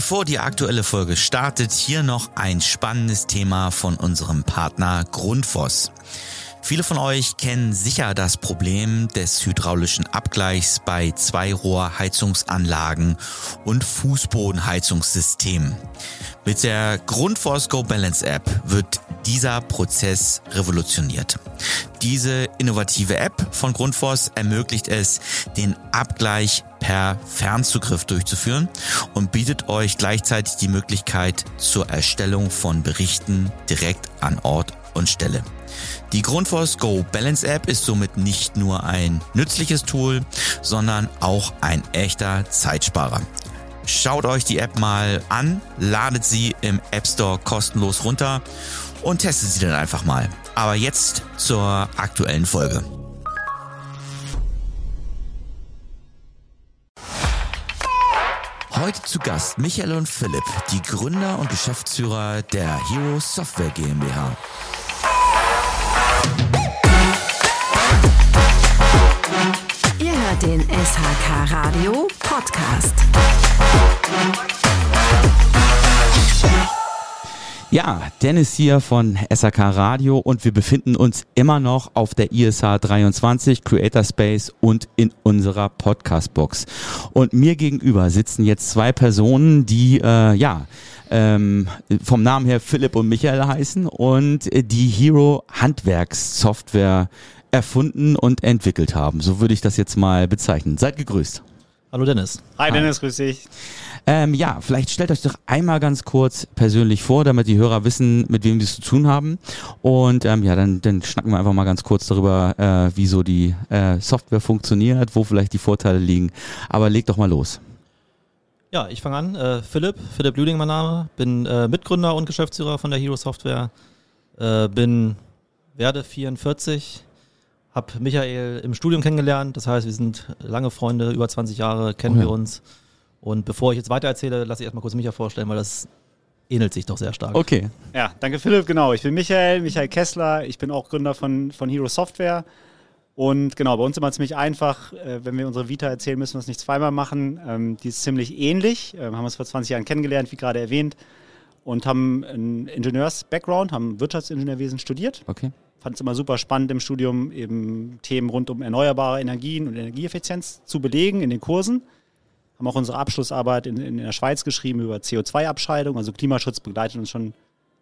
Bevor die aktuelle Folge startet, hier noch ein spannendes Thema von unserem Partner Grundfos. Viele von euch kennen sicher das Problem des hydraulischen Abgleichs bei Zweirohrheizungsanlagen und Fußbodenheizungssystemen. Mit der Grundforce Go Balance App wird dieser Prozess revolutioniert. Diese innovative App von Grundfos ermöglicht es, den Abgleich per Fernzugriff durchzuführen und bietet euch gleichzeitig die Möglichkeit zur Erstellung von Berichten direkt an Ort und Stelle. Die Grundfos Go Balance App ist somit nicht nur ein nützliches Tool, sondern auch ein echter Zeitsparer. Schaut euch die App mal an, ladet sie im App Store kostenlos runter und testet sie dann einfach mal. Aber jetzt zur aktuellen Folge. Heute zu Gast Michael und Philipp, die Gründer und Geschäftsführer der Hero Software GmbH. Den SHK Radio Podcast. Ja, Dennis hier von SAK Radio und wir befinden uns immer noch auf der ISH 23 Creator Space und in unserer Podcast Box. Und mir gegenüber sitzen jetzt zwei Personen, die äh, ja ähm, vom Namen her Philipp und Michael heißen und äh, die Hero Handwerkssoftware erfunden und entwickelt haben. So würde ich das jetzt mal bezeichnen. Seid gegrüßt. Hallo Dennis. Hi Dennis, grüß dich. Ähm, ja, vielleicht stellt euch doch einmal ganz kurz persönlich vor, damit die Hörer wissen, mit wem wir es zu tun haben. Und ähm, ja, dann, dann schnacken wir einfach mal ganz kurz darüber, äh, wie so die äh, Software funktioniert, wo vielleicht die Vorteile liegen. Aber leg doch mal los. Ja, ich fange an. Äh, Philipp, Philipp Lüding mein Name, bin äh, Mitgründer und Geschäftsführer von der Hero Software, äh, bin werde 44, habe Michael im Studium kennengelernt, das heißt, wir sind lange Freunde, über 20 Jahre kennen oh ja. wir uns und bevor ich jetzt weiter erzähle, lasse ich erstmal kurz Micha vorstellen, weil das ähnelt sich doch sehr stark. Okay. Ja, danke Philipp, genau. Ich bin Michael, Michael Kessler. Ich bin auch Gründer von, von Hero Software. Und genau, bei uns immer ziemlich einfach, äh, wenn wir unsere Vita erzählen, müssen wir es nicht zweimal machen. Ähm, die ist ziemlich ähnlich, ähm, haben uns vor 20 Jahren kennengelernt, wie gerade erwähnt, und haben einen Ingenieurs-Background, haben Wirtschaftsingenieurwesen studiert. Okay. Fand es immer super spannend im Studium, eben Themen rund um erneuerbare Energien und Energieeffizienz zu belegen in den Kursen haben auch unsere Abschlussarbeit in, in der Schweiz geschrieben über CO2-Abscheidung. Also Klimaschutz begleitet uns schon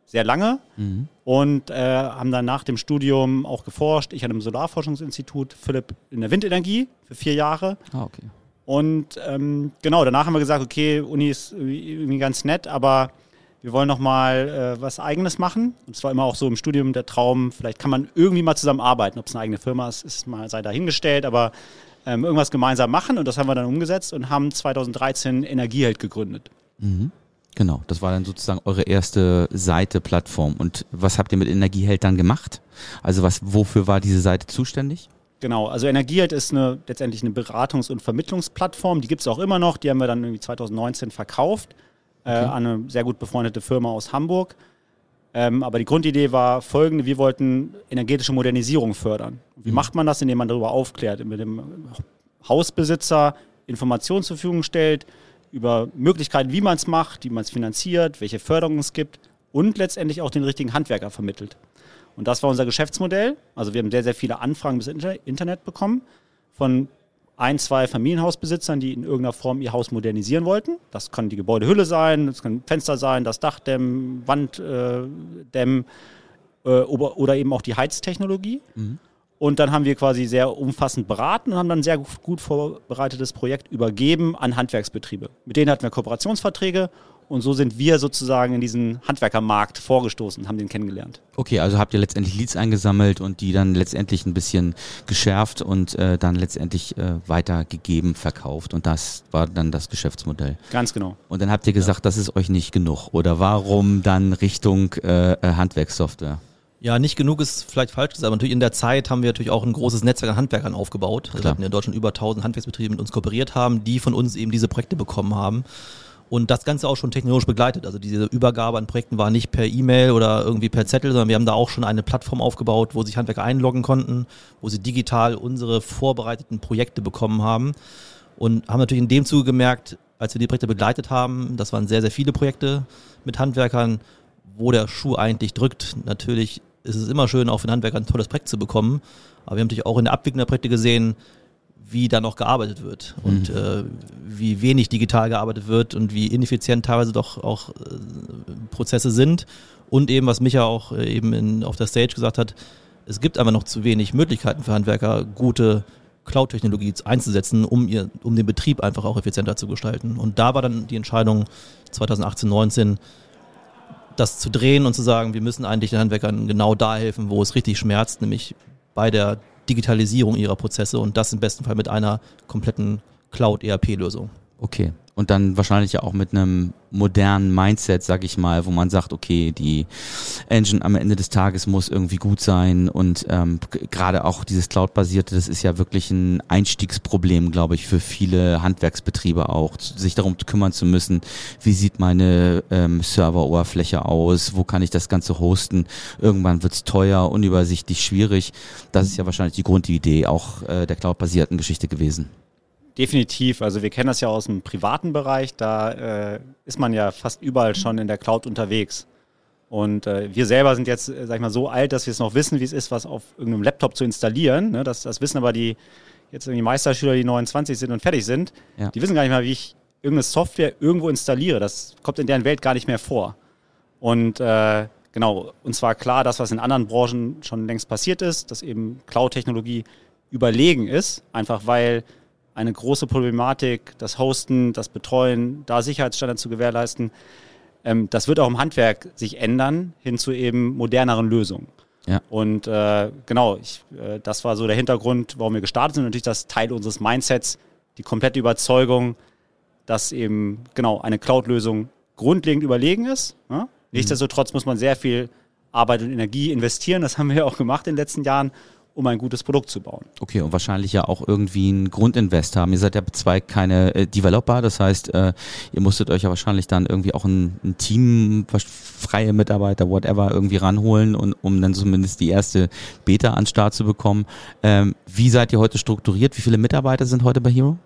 sehr lange mhm. und äh, haben dann nach dem Studium auch geforscht. Ich an einem Solarforschungsinstitut, Philipp in der Windenergie für vier Jahre. Ah, okay. Und ähm, genau, danach haben wir gesagt, okay, Uni ist irgendwie ganz nett, aber wir wollen noch mal äh, was Eigenes machen. Und es war immer auch so im Studium der Traum, vielleicht kann man irgendwie mal zusammen arbeiten. Ob es eine eigene Firma ist, ist mal sei dahingestellt, aber ähm, irgendwas gemeinsam machen. Und das haben wir dann umgesetzt und haben 2013 Energieheld gegründet. Mhm. Genau, das war dann sozusagen eure erste Seite, Plattform. Und was habt ihr mit Energieheld dann gemacht? Also was, wofür war diese Seite zuständig? Genau, also Energieheld ist eine, letztendlich eine Beratungs- und Vermittlungsplattform. Die gibt es auch immer noch. Die haben wir dann irgendwie 2019 verkauft äh, an eine sehr gut befreundete Firma aus Hamburg. Ähm, aber die Grundidee war folgende: Wir wollten energetische Modernisierung fördern. Wie mhm. macht man das? Indem man darüber aufklärt, mit dem Hausbesitzer Informationen zur Verfügung stellt über Möglichkeiten, wie man es macht, wie man es finanziert, welche Förderungen es gibt und letztendlich auch den richtigen Handwerker vermittelt. Und das war unser Geschäftsmodell. Also wir haben sehr, sehr viele Anfragen bis Internet bekommen von ein, zwei Familienhausbesitzern, die in irgendeiner Form ihr Haus modernisieren wollten. Das kann die Gebäudehülle sein, das kann Fenster sein, das Dachdämmen, Wanddämmen äh, äh, oder eben auch die Heiztechnologie. Mhm. Und dann haben wir quasi sehr umfassend beraten und haben dann ein sehr gut vorbereitetes Projekt übergeben an Handwerksbetriebe. Mit denen hatten wir Kooperationsverträge und so sind wir sozusagen in diesen Handwerkermarkt vorgestoßen und haben den kennengelernt. Okay, also habt ihr letztendlich Leads eingesammelt und die dann letztendlich ein bisschen geschärft und äh, dann letztendlich äh, weitergegeben, verkauft. Und das war dann das Geschäftsmodell. Ganz genau. Und dann habt ihr gesagt, ja. das ist euch nicht genug. Oder warum dann Richtung äh, äh Handwerkssoftware? Ja, nicht genug ist vielleicht falsch gesagt, aber natürlich in der Zeit haben wir natürlich auch ein großes Netzwerk an Handwerkern aufgebaut. Also wir hatten in Deutschland über 1000 Handwerksbetriebe mit uns kooperiert haben, die von uns eben diese Projekte bekommen haben und das Ganze auch schon technologisch begleitet. Also diese Übergabe an Projekten war nicht per E-Mail oder irgendwie per Zettel, sondern wir haben da auch schon eine Plattform aufgebaut, wo sich Handwerker einloggen konnten, wo sie digital unsere vorbereiteten Projekte bekommen haben und haben natürlich in dem Zuge gemerkt, als wir die Projekte begleitet haben, das waren sehr, sehr viele Projekte mit Handwerkern, wo der Schuh eigentlich drückt. Natürlich ist es immer schön, auch für den Handwerker ein tolles Projekt zu bekommen. Aber wir haben natürlich auch in der Abwicklung der Projekte gesehen, wie da noch gearbeitet wird und mhm. äh, wie wenig digital gearbeitet wird und wie ineffizient teilweise doch auch äh, Prozesse sind. Und eben, was Micha auch äh, eben in, auf der Stage gesagt hat, es gibt aber noch zu wenig Möglichkeiten für Handwerker, gute Cloud-Technologie einzusetzen, um, ihr, um den Betrieb einfach auch effizienter zu gestalten. Und da war dann die Entscheidung 2018, 19, das zu drehen und zu sagen, wir müssen eigentlich den Handwerkern genau da helfen, wo es richtig schmerzt, nämlich bei der Digitalisierung ihrer Prozesse und das im besten Fall mit einer kompletten Cloud-ERP-Lösung. Okay. Und dann wahrscheinlich ja auch mit einem modernen Mindset, sag ich mal, wo man sagt, okay, die Engine am Ende des Tages muss irgendwie gut sein und ähm, gerade auch dieses Cloud-basierte, das ist ja wirklich ein Einstiegsproblem, glaube ich, für viele Handwerksbetriebe auch, sich darum kümmern zu müssen, wie sieht meine ähm, Serveroberfläche aus, wo kann ich das Ganze hosten, irgendwann wird's teuer, unübersichtlich, schwierig. Das ist ja wahrscheinlich die Grundidee auch äh, der Cloud-basierten Geschichte gewesen. Definitiv. Also wir kennen das ja aus dem privaten Bereich. Da äh, ist man ja fast überall schon in der Cloud unterwegs. Und äh, wir selber sind jetzt, äh, sag ich mal, so alt, dass wir es noch wissen, wie es ist, was auf irgendeinem Laptop zu installieren. Ne? Das, das wissen aber die jetzt irgendwie Meisterschüler, die 29 sind und fertig sind. Ja. Die wissen gar nicht mal, wie ich irgendeine Software irgendwo installiere. Das kommt in deren Welt gar nicht mehr vor. Und äh, genau, uns war klar, dass was in anderen Branchen schon längst passiert ist, dass eben Cloud-Technologie überlegen ist, einfach weil eine große Problematik, das Hosten, das Betreuen, da Sicherheitsstandards zu gewährleisten. Ähm, das wird auch im Handwerk sich ändern, hin zu eben moderneren Lösungen. Ja. Und äh, genau, ich, äh, das war so der Hintergrund, warum wir gestartet sind. Natürlich das Teil unseres Mindsets, die komplette Überzeugung, dass eben genau eine Cloud-Lösung grundlegend überlegen ist. Ja? Mhm. Nichtsdestotrotz muss man sehr viel Arbeit und Energie investieren. Das haben wir auch gemacht in den letzten Jahren um ein gutes Produkt zu bauen. Okay, und wahrscheinlich ja auch irgendwie einen Grundinvest haben. Ihr seid ja zwei keine äh, Developer, das heißt, äh, ihr musstet euch ja wahrscheinlich dann irgendwie auch ein, ein Team, freie Mitarbeiter, whatever, irgendwie ranholen, und, um dann zumindest die erste Beta an Start zu bekommen. Ähm, wie seid ihr heute strukturiert? Wie viele Mitarbeiter sind heute bei Hero?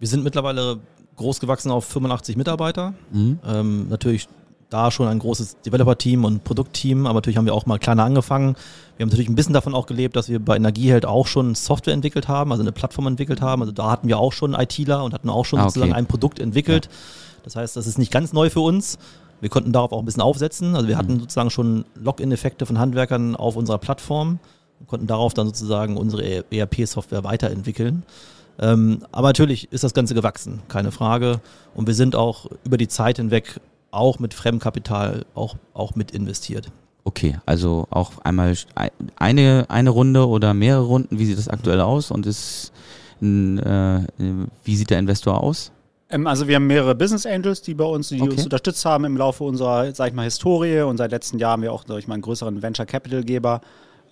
Wir sind mittlerweile groß gewachsen auf 85 Mitarbeiter. Mhm. Ähm, natürlich da schon ein großes Developer-Team und Produktteam, aber natürlich haben wir auch mal kleiner angefangen. Wir haben natürlich ein bisschen davon auch gelebt, dass wir bei Energieheld auch schon Software entwickelt haben, also eine Plattform entwickelt haben. Also da hatten wir auch schon ITler und hatten auch schon ah, okay. sozusagen ein Produkt entwickelt. Ja. Das heißt, das ist nicht ganz neu für uns. Wir konnten darauf auch ein bisschen aufsetzen. Also wir hatten mhm. sozusagen schon Login-Effekte von Handwerkern auf unserer Plattform und konnten darauf dann sozusagen unsere ERP-Software weiterentwickeln. Ähm, aber natürlich ist das Ganze gewachsen, keine Frage. Und wir sind auch über die Zeit hinweg auch mit Fremdkapital auch, auch mit investiert. Okay, also auch einmal eine, eine Runde oder mehrere Runden, wie sieht das aktuell aus und ist, äh, wie sieht der Investor aus? Ähm, also wir haben mehrere Business Angels, die bei uns, die okay. uns unterstützt haben im Laufe unserer, sag ich mal, Historie und seit letzten Jahren haben wir auch, sag ich mal, einen größeren Venture Capital Geber.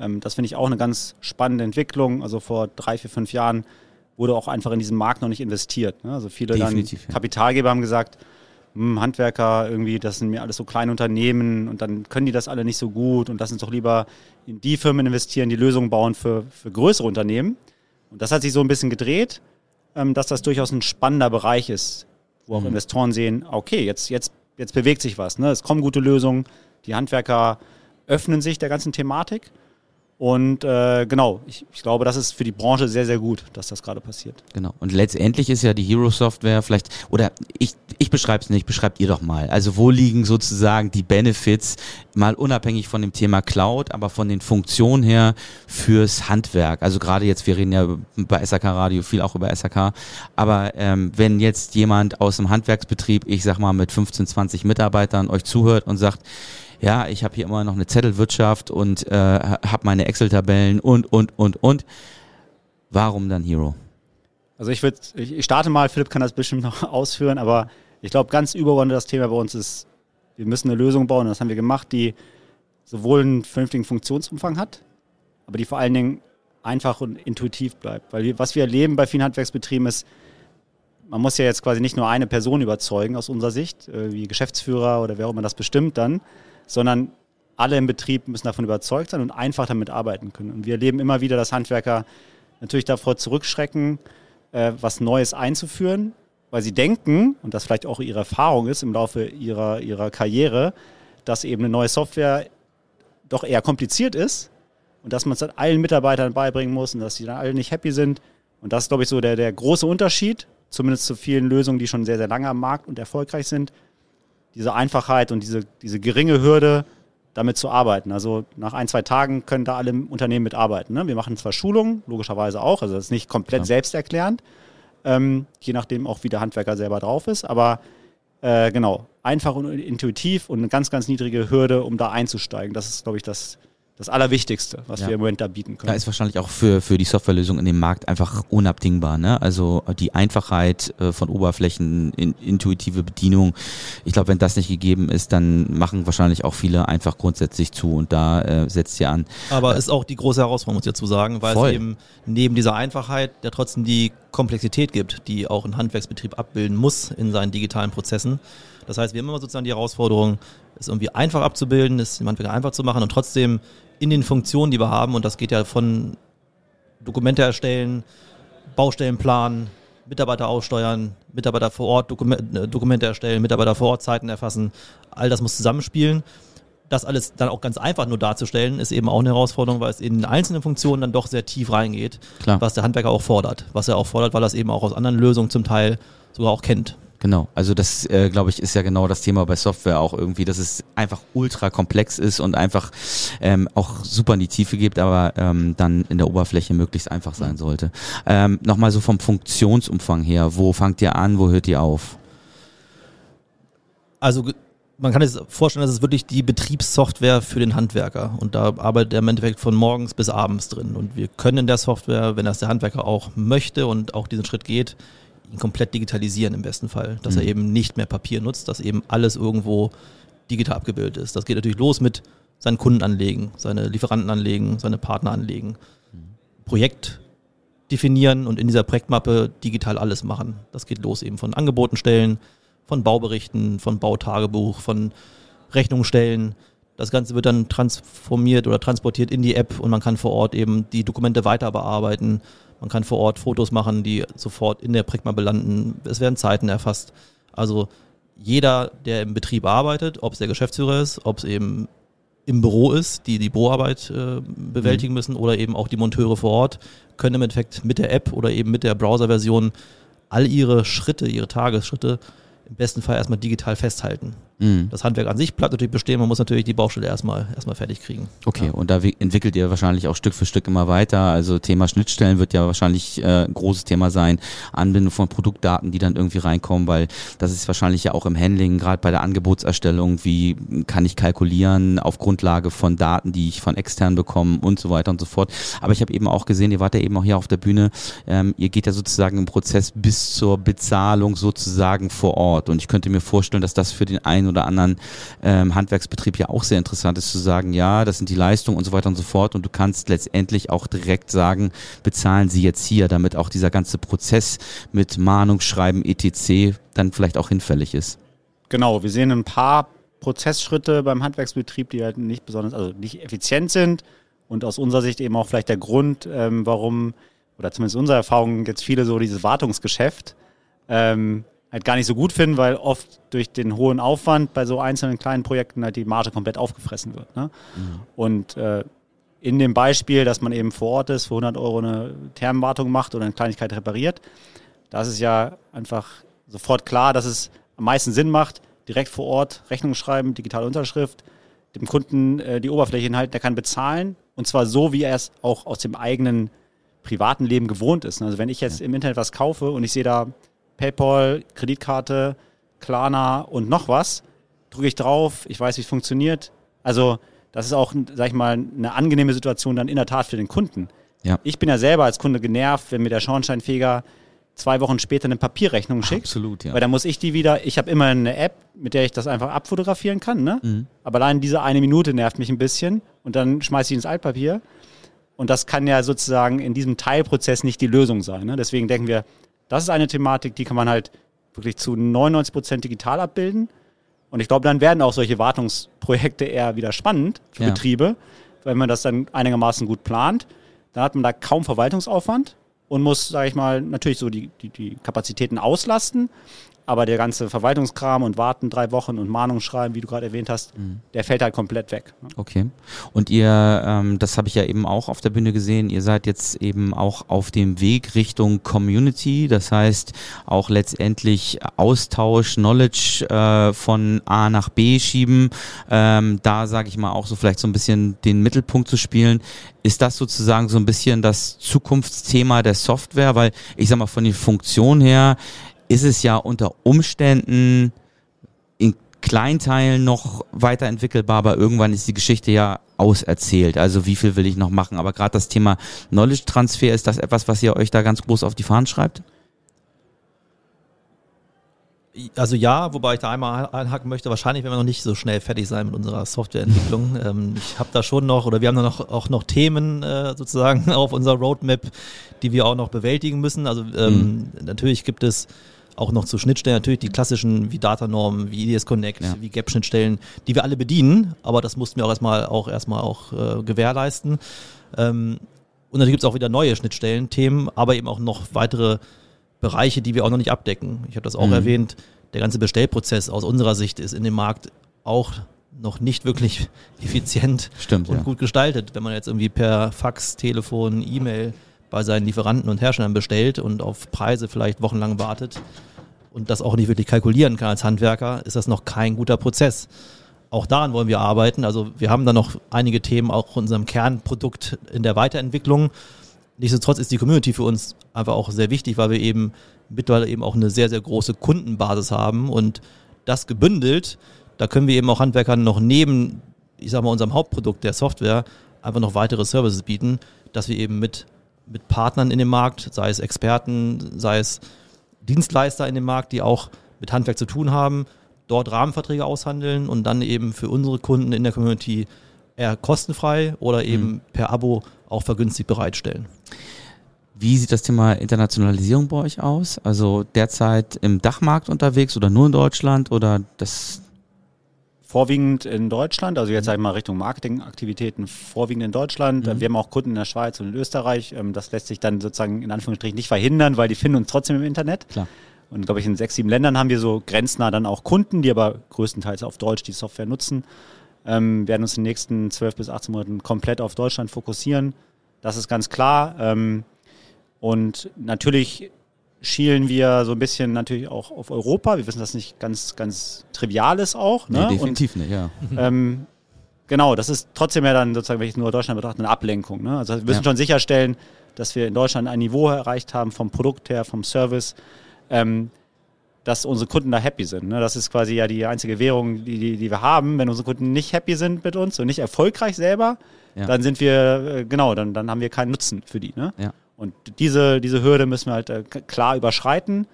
Ähm, das finde ich auch eine ganz spannende Entwicklung. Also vor drei, vier, fünf Jahren wurde auch einfach in diesen Markt noch nicht investiert. Ne? Also viele Definitiv, dann Kapitalgeber haben gesagt, hm, Handwerker irgendwie, das sind mir alles so kleine Unternehmen und dann können die das alle nicht so gut und lass uns doch lieber in die Firmen investieren, die Lösungen bauen für, für größere Unternehmen. Und das hat sich so ein bisschen gedreht, ähm, dass das durchaus ein spannender Bereich ist, wo auch mhm. Investoren sehen, okay, jetzt, jetzt, jetzt bewegt sich was, ne? es kommen gute Lösungen, die Handwerker öffnen sich der ganzen Thematik und äh, genau, ich, ich glaube, das ist für die Branche sehr, sehr gut, dass das gerade passiert. Genau. Und letztendlich ist ja die Hero Software vielleicht, oder ich, ich beschreibe es nicht, beschreibt ihr doch mal. Also wo liegen sozusagen die Benefits, mal unabhängig von dem Thema Cloud, aber von den Funktionen her fürs Handwerk. Also gerade jetzt, wir reden ja bei SAK Radio viel auch über SAK, aber ähm, wenn jetzt jemand aus dem Handwerksbetrieb, ich sag mal mit 15, 20 Mitarbeitern euch zuhört und sagt, ja, ich habe hier immer noch eine Zettelwirtschaft und äh, habe meine Excel-Tabellen und, und, und, und. Warum dann Hero? Also ich würde, ich starte mal, Philipp kann das bestimmt noch ausführen, aber ich glaube, ganz übergeordnet das Thema bei uns ist, wir müssen eine Lösung bauen, und das haben wir gemacht, die sowohl einen vernünftigen Funktionsumfang hat, aber die vor allen Dingen einfach und intuitiv bleibt. Weil wir, was wir erleben bei vielen Handwerksbetrieben ist, man muss ja jetzt quasi nicht nur eine Person überzeugen aus unserer Sicht, äh, wie Geschäftsführer oder wer auch immer das bestimmt dann, sondern alle im Betrieb müssen davon überzeugt sein und einfach damit arbeiten können. Und wir erleben immer wieder, dass Handwerker natürlich davor zurückschrecken, äh, was Neues einzuführen, weil sie denken, und das vielleicht auch ihre Erfahrung ist im Laufe ihrer, ihrer Karriere, dass eben eine neue Software doch eher kompliziert ist und dass man es dann allen Mitarbeitern beibringen muss und dass sie dann alle nicht happy sind. Und das ist, glaube ich, so der, der große Unterschied, zumindest zu vielen Lösungen, die schon sehr, sehr lange am Markt und erfolgreich sind. Diese Einfachheit und diese, diese geringe Hürde, damit zu arbeiten. Also nach ein, zwei Tagen können da alle Unternehmen mitarbeiten. Ne? Wir machen zwar Schulungen, logischerweise auch, also das ist nicht komplett ja. selbsterklärend, ähm, je nachdem auch, wie der Handwerker selber drauf ist, aber äh, genau, einfach und intuitiv und eine ganz, ganz niedrige Hürde, um da einzusteigen. Das ist, glaube ich, das, das Allerwichtigste, was ja. wir im Moment da bieten können. Da ist wahrscheinlich auch für, für die Softwarelösung in dem Markt einfach unabdingbar. Ne? Also die Einfachheit äh, von Oberflächen, in, intuitive Bedienung. Ich glaube, wenn das nicht gegeben ist, dann machen wahrscheinlich auch viele einfach grundsätzlich zu und da äh, setzt ihr an. Aber äh, ist auch die große Herausforderung, muss ich dazu sagen, weil voll. es eben neben dieser Einfachheit ja trotzdem die Komplexität gibt, die auch ein Handwerksbetrieb abbilden muss in seinen digitalen Prozessen. Das heißt, wir haben immer sozusagen die Herausforderung, es irgendwie einfach abzubilden, es dem Handwerker einfach zu machen und trotzdem in den Funktionen, die wir haben, und das geht ja von Dokumente erstellen, Baustellenplan, Mitarbeiter aussteuern, Mitarbeiter vor Ort äh, Dokumente erstellen, Mitarbeiter vor Ort Zeiten erfassen, all das muss zusammenspielen. Das alles dann auch ganz einfach nur darzustellen, ist eben auch eine Herausforderung, weil es in einzelnen Funktionen dann doch sehr tief reingeht, Klar. was der Handwerker auch fordert. Was er auch fordert, weil er es eben auch aus anderen Lösungen zum Teil sogar auch kennt. Genau, also das äh, glaube ich ist ja genau das Thema bei Software auch irgendwie, dass es einfach ultra komplex ist und einfach ähm, auch super in die Tiefe gibt, aber ähm, dann in der Oberfläche möglichst einfach sein mhm. sollte. Ähm, Nochmal so vom Funktionsumfang her, wo fangt ihr an, wo hört ihr auf? Also man kann sich vorstellen, dass es wirklich die Betriebssoftware für den Handwerker und da arbeitet er im Endeffekt von morgens bis abends drin und wir können in der Software, wenn das der Handwerker auch möchte und auch diesen Schritt geht, ihn komplett digitalisieren im besten Fall, dass mhm. er eben nicht mehr Papier nutzt, dass eben alles irgendwo digital abgebildet ist. Das geht natürlich los mit seinen Kunden anlegen, seine Lieferanten anlegen, seine Partner anlegen, mhm. Projekt definieren und in dieser Projektmappe digital alles machen. Das geht los eben von Angeboten stellen, von Bauberichten, von Bautagebuch, von Rechnungen stellen. Das Ganze wird dann transformiert oder transportiert in die App und man kann vor Ort eben die Dokumente weiter bearbeiten, man kann vor Ort Fotos machen, die sofort in der Prägma belanden. Es werden Zeiten erfasst. Also jeder, der im Betrieb arbeitet, ob es der Geschäftsführer ist, ob es eben im Büro ist, die die Büroarbeit äh, bewältigen mhm. müssen oder eben auch die Monteure vor Ort, können im Endeffekt mit der App oder eben mit der Browser-Version all ihre Schritte, ihre Tagesschritte im besten Fall erstmal digital festhalten. Mhm. Das Handwerk an sich bleibt natürlich bestehen, man muss natürlich die Baustelle erstmal, erstmal fertig kriegen. Okay, ja. und da entwickelt ihr wahrscheinlich auch Stück für Stück immer weiter. Also Thema Schnittstellen wird ja wahrscheinlich äh, ein großes Thema sein. Anbindung von Produktdaten, die dann irgendwie reinkommen, weil das ist wahrscheinlich ja auch im Handling, gerade bei der Angebotserstellung, wie kann ich kalkulieren auf Grundlage von Daten, die ich von extern bekomme und so weiter und so fort. Aber ich habe eben auch gesehen, ihr wart ja eben auch hier auf der Bühne, ähm, ihr geht ja sozusagen im Prozess bis zur Bezahlung sozusagen vor Ort. Und ich könnte mir vorstellen, dass das für den einen oder anderen ähm, Handwerksbetrieb ja auch sehr interessant ist zu sagen, ja, das sind die Leistungen und so weiter und so fort und du kannst letztendlich auch direkt sagen, bezahlen sie jetzt hier, damit auch dieser ganze Prozess mit Mahnung, Schreiben, etc. dann vielleicht auch hinfällig ist. Genau, wir sehen ein paar Prozessschritte beim Handwerksbetrieb, die halt nicht besonders, also nicht effizient sind und aus unserer Sicht eben auch vielleicht der Grund, ähm, warum, oder zumindest unserer Erfahrung, jetzt viele so dieses Wartungsgeschäft ähm, halt gar nicht so gut finden, weil oft durch den hohen Aufwand bei so einzelnen kleinen Projekten halt die Marge komplett aufgefressen wird. Ne? Mhm. Und äh, in dem Beispiel, dass man eben vor Ort ist, für 100 Euro eine Thermenwartung macht oder eine Kleinigkeit repariert, da ist es ja einfach sofort klar, dass es am meisten Sinn macht, direkt vor Ort Rechnung schreiben, digitale Unterschrift, dem Kunden äh, die Oberfläche hinhalten, der kann bezahlen und zwar so, wie er es auch aus dem eigenen privaten Leben gewohnt ist. Also wenn ich jetzt im Internet was kaufe und ich sehe da PayPal, Kreditkarte, Klarna und noch was. Drücke ich drauf, ich weiß, wie es funktioniert. Also, das ist auch, sag ich mal, eine angenehme Situation dann in der Tat für den Kunden. Ja. Ich bin ja selber als Kunde genervt, wenn mir der Schornsteinfeger zwei Wochen später eine Papierrechnung schickt. Absolut, ja. Weil dann muss ich die wieder, ich habe immer eine App, mit der ich das einfach abfotografieren kann, ne? Mhm. Aber allein diese eine Minute nervt mich ein bisschen und dann schmeiße ich ins Altpapier. Und das kann ja sozusagen in diesem Teilprozess nicht die Lösung sein. Ne? Deswegen denken wir, das ist eine Thematik, die kann man halt wirklich zu 99 Prozent digital abbilden. Und ich glaube, dann werden auch solche Wartungsprojekte eher wieder spannend für ja. Betriebe, wenn man das dann einigermaßen gut plant. Dann hat man da kaum Verwaltungsaufwand. und muss, sage ich mal, natürlich so die, die, die Kapazitäten auslasten. Aber der ganze Verwaltungskram und Warten drei Wochen und Mahnung schreiben, wie du gerade erwähnt hast, mhm. der fällt halt komplett weg. Ne? Okay. Und ihr, ähm, das habe ich ja eben auch auf der Bühne gesehen, ihr seid jetzt eben auch auf dem Weg Richtung Community, das heißt auch letztendlich Austausch, Knowledge äh, von A nach B schieben, ähm, da sage ich mal auch so vielleicht so ein bisschen den Mittelpunkt zu spielen. Ist das sozusagen so ein bisschen das Zukunftsthema der Software? Weil ich sag mal, von den Funktionen her ist es ja unter Umständen in Kleinteilen noch weiterentwickelbar, aber irgendwann ist die Geschichte ja auserzählt. Also wie viel will ich noch machen? Aber gerade das Thema Knowledge Transfer, ist das etwas, was ihr euch da ganz groß auf die Fahnen schreibt? Also ja, wobei ich da einmal einhaken möchte, wahrscheinlich werden wir noch nicht so schnell fertig sein mit unserer Softwareentwicklung. ähm, ich habe da schon noch, oder wir haben da noch, auch noch Themen äh, sozusagen auf unserer Roadmap, die wir auch noch bewältigen müssen. Also ähm, mhm. natürlich gibt es auch noch zu Schnittstellen natürlich die klassischen wie Datanormen, wie IDS Connect, ja. wie Gap-Schnittstellen, die wir alle bedienen, aber das mussten wir auch erstmal auch erstmal auch äh, gewährleisten. Ähm, und dann gibt es auch wieder neue Schnittstellen, Themen, aber eben auch noch weitere Bereiche, die wir auch noch nicht abdecken. Ich habe das auch mhm. erwähnt, der ganze Bestellprozess aus unserer Sicht ist in dem Markt auch noch nicht wirklich effizient Stimmt, und ja. gut gestaltet. Wenn man jetzt irgendwie per Fax, Telefon, E-Mail bei seinen Lieferanten und Herstellern bestellt und auf Preise vielleicht wochenlang wartet und das auch nicht wirklich kalkulieren kann als Handwerker, ist das noch kein guter Prozess. Auch daran wollen wir arbeiten. Also wir haben da noch einige Themen auch in unserem Kernprodukt in der Weiterentwicklung. Nichtsdestotrotz ist die Community für uns einfach auch sehr wichtig, weil wir eben mittlerweile eben auch eine sehr, sehr große Kundenbasis haben und das gebündelt, da können wir eben auch Handwerkern noch neben, ich sag mal, unserem Hauptprodukt der Software einfach noch weitere Services bieten, dass wir eben mit mit Partnern in dem Markt, sei es Experten, sei es Dienstleister in dem Markt, die auch mit Handwerk zu tun haben, dort Rahmenverträge aushandeln und dann eben für unsere Kunden in der Community eher kostenfrei oder eben mhm. per Abo auch vergünstigt bereitstellen. Wie sieht das Thema Internationalisierung bei euch aus? Also derzeit im Dachmarkt unterwegs oder nur in Deutschland oder das vorwiegend in Deutschland, also jetzt sage ich mal Richtung Marketingaktivitäten, vorwiegend in Deutschland. Mhm. Wir haben auch Kunden in der Schweiz und in Österreich. Ähm, das lässt sich dann sozusagen in Anführungsstrichen nicht verhindern, weil die finden uns trotzdem im Internet. Klar. Und glaube ich, in sechs, sieben Ländern haben wir so grenznah dann auch Kunden, die aber größtenteils auf Deutsch die Software nutzen. Ähm, werden uns in den nächsten zwölf bis 18 Monaten komplett auf Deutschland fokussieren. Das ist ganz klar. Ähm, und natürlich schielen wir so ein bisschen natürlich auch auf Europa. Wir wissen, dass nicht ganz, ganz trivial ist auch. Ne? Nee, definitiv Und, nicht, ja. Ähm, genau, das ist trotzdem ja dann sozusagen, wenn ich nur Deutschland betrachte, eine Ablenkung. Ne? Also wir müssen ja. schon sicherstellen, dass wir in Deutschland ein Niveau erreicht haben vom Produkt her, vom Service, ähm, dass unsere Kunden da happy sind. Ne? Das ist quasi ja die einzige Währung, die, die, die, wir haben. Wenn unsere Kunden nicht happy sind mit uns und nicht erfolgreich selber, ja. dann sind wir, äh, genau, dann, dann haben wir keinen Nutzen für die. Ne? Ja. Und diese, diese Hürde müssen wir halt äh, klar überschreiten.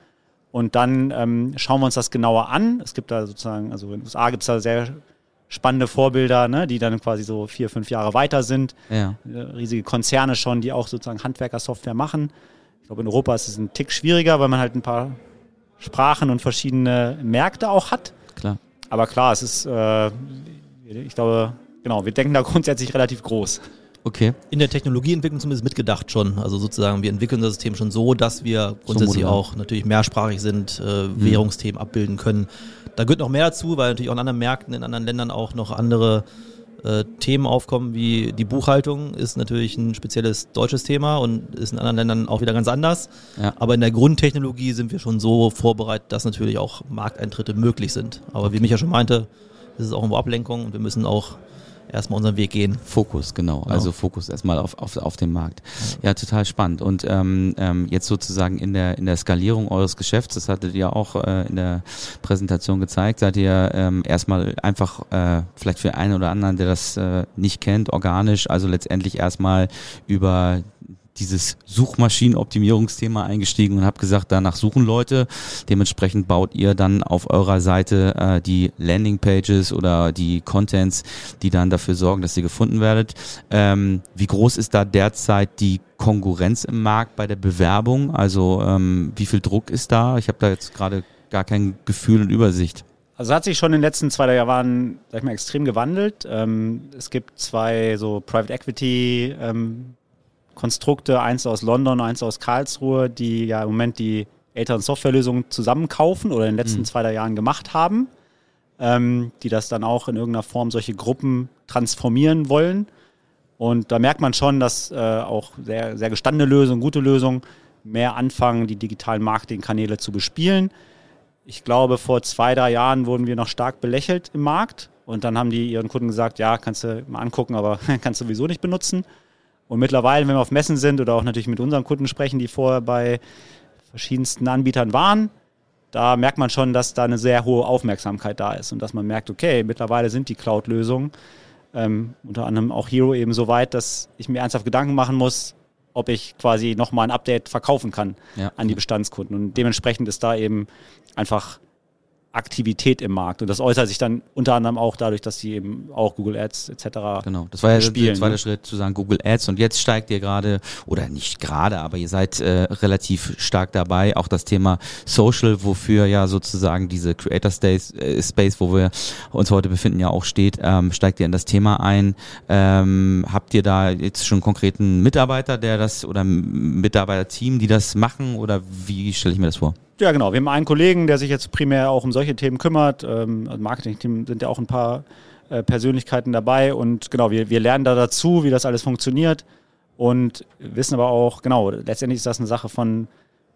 Und dann ähm, schauen wir uns das genauer an. Es gibt da sozusagen, also in den USA gibt es da sehr spannende Vorbilder, ne, die dann quasi so vier, fünf Jahre weiter sind. Ja. Äh, riesige Konzerne schon, die auch sozusagen Handwerkersoftware machen. Ich glaube, in Europa ist es ein Tick schwieriger, weil man halt ein paar Sprachen und verschiedene Märkte auch hat. Klar. Aber klar, es ist, äh, ich glaube, genau, wir denken da grundsätzlich relativ groß. Okay. In der Technologieentwicklung zumindest mitgedacht schon. Also sozusagen, wir entwickeln das System schon so, dass wir grundsätzlich so auch natürlich mehrsprachig sind, äh, mhm. Währungsthemen abbilden können. Da gehört noch mehr dazu, weil natürlich auch in anderen Märkten, in anderen Ländern auch noch andere äh, Themen aufkommen, wie die Buchhaltung ist natürlich ein spezielles deutsches Thema und ist in anderen Ländern auch wieder ganz anders. Ja. Aber in der Grundtechnologie sind wir schon so vorbereitet, dass natürlich auch Markteintritte möglich sind. Aber wie Micha schon meinte, ist es auch irgendwo Ablenkung und wir müssen auch erstmal unseren Weg gehen. Fokus, genau. genau. Also Fokus erstmal auf, auf, auf den Markt. Ja, ja total spannend. Und ähm, ähm, jetzt sozusagen in der, in der Skalierung eures Geschäfts, das hattet ihr auch äh, in der Präsentation gezeigt, seid ihr ähm, erstmal einfach, äh, vielleicht für einen oder anderen, der das äh, nicht kennt, organisch, also letztendlich erstmal über dieses Suchmaschinenoptimierungsthema eingestiegen und habe gesagt, danach suchen Leute. Dementsprechend baut ihr dann auf eurer Seite äh, die Landingpages oder die Contents, die dann dafür sorgen, dass ihr gefunden werdet. Ähm, wie groß ist da derzeit die Konkurrenz im Markt bei der Bewerbung? Also ähm, wie viel Druck ist da? Ich habe da jetzt gerade gar kein Gefühl und Übersicht. Also hat sich schon in den letzten zwei, drei Jahren, sag ich mal, extrem gewandelt. Ähm, es gibt zwei so Private Equity ähm, Konstrukte, eins aus London, eins aus Karlsruhe, die ja im Moment die älteren Softwarelösungen zusammenkaufen oder in den letzten mhm. zwei, drei Jahren gemacht haben, ähm, die das dann auch in irgendeiner Form solche Gruppen transformieren wollen. Und da merkt man schon, dass äh, auch sehr, sehr gestandene Lösungen, gute Lösungen mehr anfangen, die digitalen Marketingkanäle zu bespielen. Ich glaube, vor zwei, drei Jahren wurden wir noch stark belächelt im Markt. Und dann haben die ihren Kunden gesagt, ja, kannst du mal angucken, aber kannst du sowieso nicht benutzen. Und mittlerweile, wenn wir auf Messen sind oder auch natürlich mit unseren Kunden sprechen, die vorher bei verschiedensten Anbietern waren, da merkt man schon, dass da eine sehr hohe Aufmerksamkeit da ist und dass man merkt, okay, mittlerweile sind die Cloud-Lösungen, ähm, unter anderem auch Hero eben so weit, dass ich mir ernsthaft Gedanken machen muss, ob ich quasi nochmal ein Update verkaufen kann ja. an die Bestandskunden. Und dementsprechend ist da eben einfach Aktivität im Markt. Und das äußert sich dann unter anderem auch dadurch, dass sie eben auch Google Ads etc. Genau, das war ja spielen, der zweite ne? Schritt zu sagen Google Ads und jetzt steigt ihr gerade, oder nicht gerade, aber ihr seid äh, relativ stark dabei, auch das Thema Social, wofür ja sozusagen diese Creator Space, äh, Space wo wir uns heute befinden, ja auch steht, ähm, steigt ihr in das Thema ein. Ähm, habt ihr da jetzt schon einen konkreten Mitarbeiter, der das oder Mitarbeiterteam, die das machen oder wie stelle ich mir das vor? Ja, genau. Wir haben einen Kollegen, der sich jetzt primär auch um solche Themen kümmert. Ähm, also Marketing-Team sind ja auch ein paar äh, Persönlichkeiten dabei und genau, wir, wir lernen da dazu, wie das alles funktioniert und wissen aber auch, genau, letztendlich ist das eine Sache von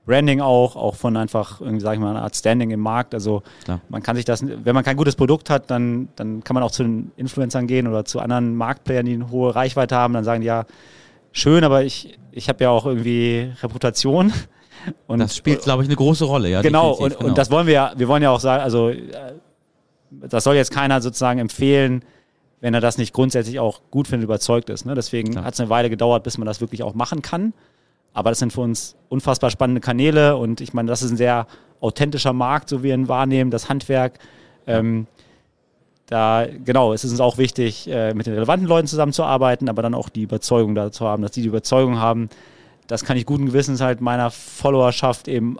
Branding auch, auch von einfach, irgendwie, sag ich mal, einer Art Standing im Markt. Also Klar. man kann sich das, wenn man kein gutes Produkt hat, dann, dann kann man auch zu den Influencern gehen oder zu anderen Marktplayern, die eine hohe Reichweite haben, dann sagen die ja, schön, aber ich, ich habe ja auch irgendwie Reputation. Und das spielt, glaube ich, eine große Rolle, ja. Genau und, genau, und das wollen wir ja, wir wollen ja auch sagen, also äh, das soll jetzt keiner sozusagen empfehlen, wenn er das nicht grundsätzlich auch gut findet, überzeugt ist. Ne? Deswegen hat es eine Weile gedauert, bis man das wirklich auch machen kann. Aber das sind für uns unfassbar spannende Kanäle und ich meine, das ist ein sehr authentischer Markt, so wie wir ihn wahrnehmen, das Handwerk. Ähm, da, genau, es ist uns auch wichtig, äh, mit den relevanten Leuten zusammenzuarbeiten, aber dann auch die Überzeugung dazu haben, dass die die Überzeugung haben, das kann ich guten Gewissens halt meiner Followerschaft eben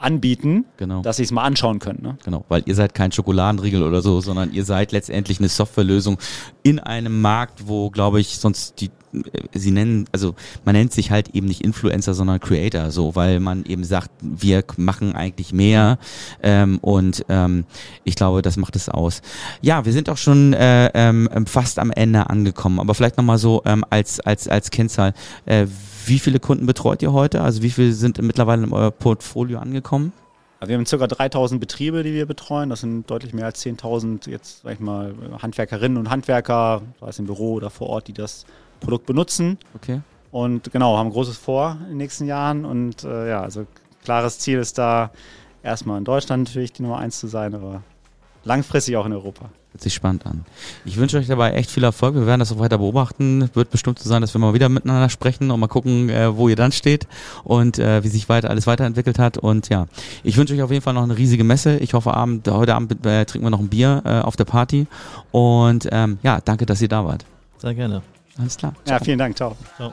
anbieten, genau. dass sie es mal anschauen können. Ne? Genau, weil ihr seid kein Schokoladenriegel oder so, sondern ihr seid letztendlich eine Softwarelösung in einem Markt, wo, glaube ich, sonst die äh, sie nennen, also man nennt sich halt eben nicht Influencer, sondern Creator, so, weil man eben sagt, wir machen eigentlich mehr ähm, und ähm, ich glaube, das macht es aus. Ja, wir sind auch schon äh, ähm, fast am Ende angekommen, aber vielleicht nochmal so ähm, als, als, als Kennzahl, äh, wie viele Kunden betreut ihr heute? Also wie viele sind mittlerweile in euer Portfolio angekommen? wir haben ca. 3000 Betriebe, die wir betreuen. Das sind deutlich mehr als 10.000 jetzt, sag ich mal, Handwerkerinnen und Handwerker, sei es im Büro oder vor Ort, die das Produkt benutzen. Okay. Und genau, haben großes vor in den nächsten Jahren. Und äh, ja, also klares Ziel ist da, erstmal in Deutschland natürlich die Nummer eins zu sein, aber langfristig auch in Europa. Hört sich spannend an. Ich wünsche euch dabei echt viel Erfolg. Wir werden das auch weiter beobachten. Wird bestimmt so sein, dass wir mal wieder miteinander sprechen und mal gucken, äh, wo ihr dann steht und äh, wie sich weiter alles weiterentwickelt hat. Und ja, ich wünsche euch auf jeden Fall noch eine riesige Messe. Ich hoffe, Abend, heute Abend äh, trinken wir noch ein Bier äh, auf der Party. Und ähm, ja, danke, dass ihr da wart. Sehr gerne. Alles klar. Ciao. Ja, vielen Dank. Ciao. Ciao.